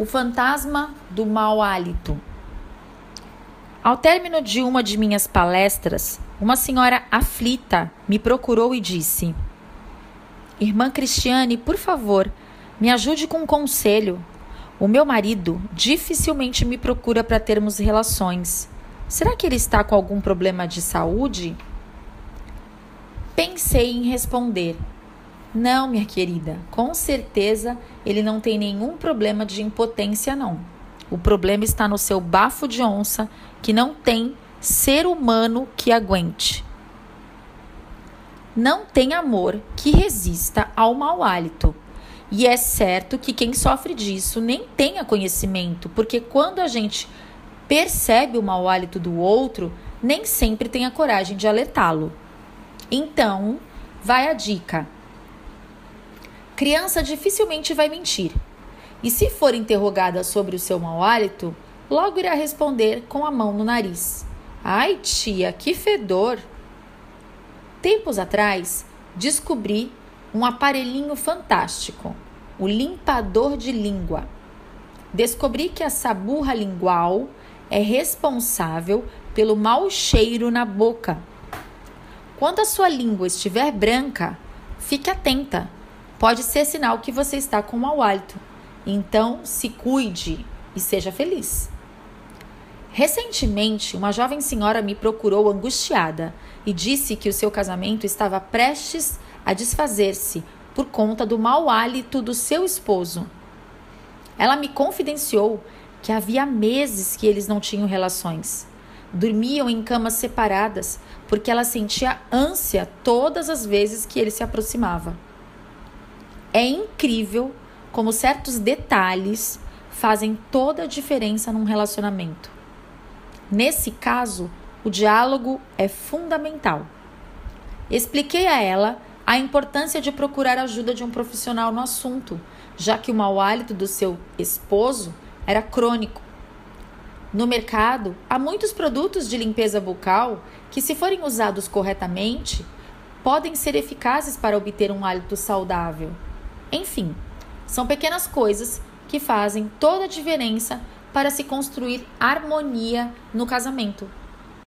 O fantasma do mau hálito. Ao término de uma de minhas palestras, uma senhora aflita me procurou e disse: Irmã Cristiane, por favor, me ajude com um conselho. O meu marido dificilmente me procura para termos relações. Será que ele está com algum problema de saúde? Pensei em responder, não, minha querida, com certeza ele não tem nenhum problema de impotência, não. O problema está no seu bafo de onça, que não tem ser humano que aguente. Não tem amor que resista ao mau hálito. E é certo que quem sofre disso nem tenha conhecimento, porque quando a gente percebe o mau hálito do outro, nem sempre tem a coragem de alertá-lo. Então, vai a dica Criança dificilmente vai mentir. E se for interrogada sobre o seu mau hálito, logo irá responder com a mão no nariz: Ai, tia, que fedor! Tempos atrás, descobri um aparelhinho fantástico, o limpador de língua. Descobri que a saburra lingual é responsável pelo mau cheiro na boca. Quando a sua língua estiver branca, fique atenta pode ser sinal que você está com mau hálito. Então, se cuide e seja feliz. Recentemente, uma jovem senhora me procurou angustiada e disse que o seu casamento estava prestes a desfazer-se por conta do mau hálito do seu esposo. Ela me confidenciou que havia meses que eles não tinham relações. Dormiam em camas separadas porque ela sentia ânsia todas as vezes que ele se aproximava. É incrível como certos detalhes fazem toda a diferença num relacionamento. Nesse caso, o diálogo é fundamental. Expliquei a ela a importância de procurar a ajuda de um profissional no assunto, já que o mau hálito do seu esposo era crônico. No mercado, há muitos produtos de limpeza bucal que, se forem usados corretamente, podem ser eficazes para obter um hálito saudável. Enfim, são pequenas coisas que fazem toda a diferença para se construir harmonia no casamento.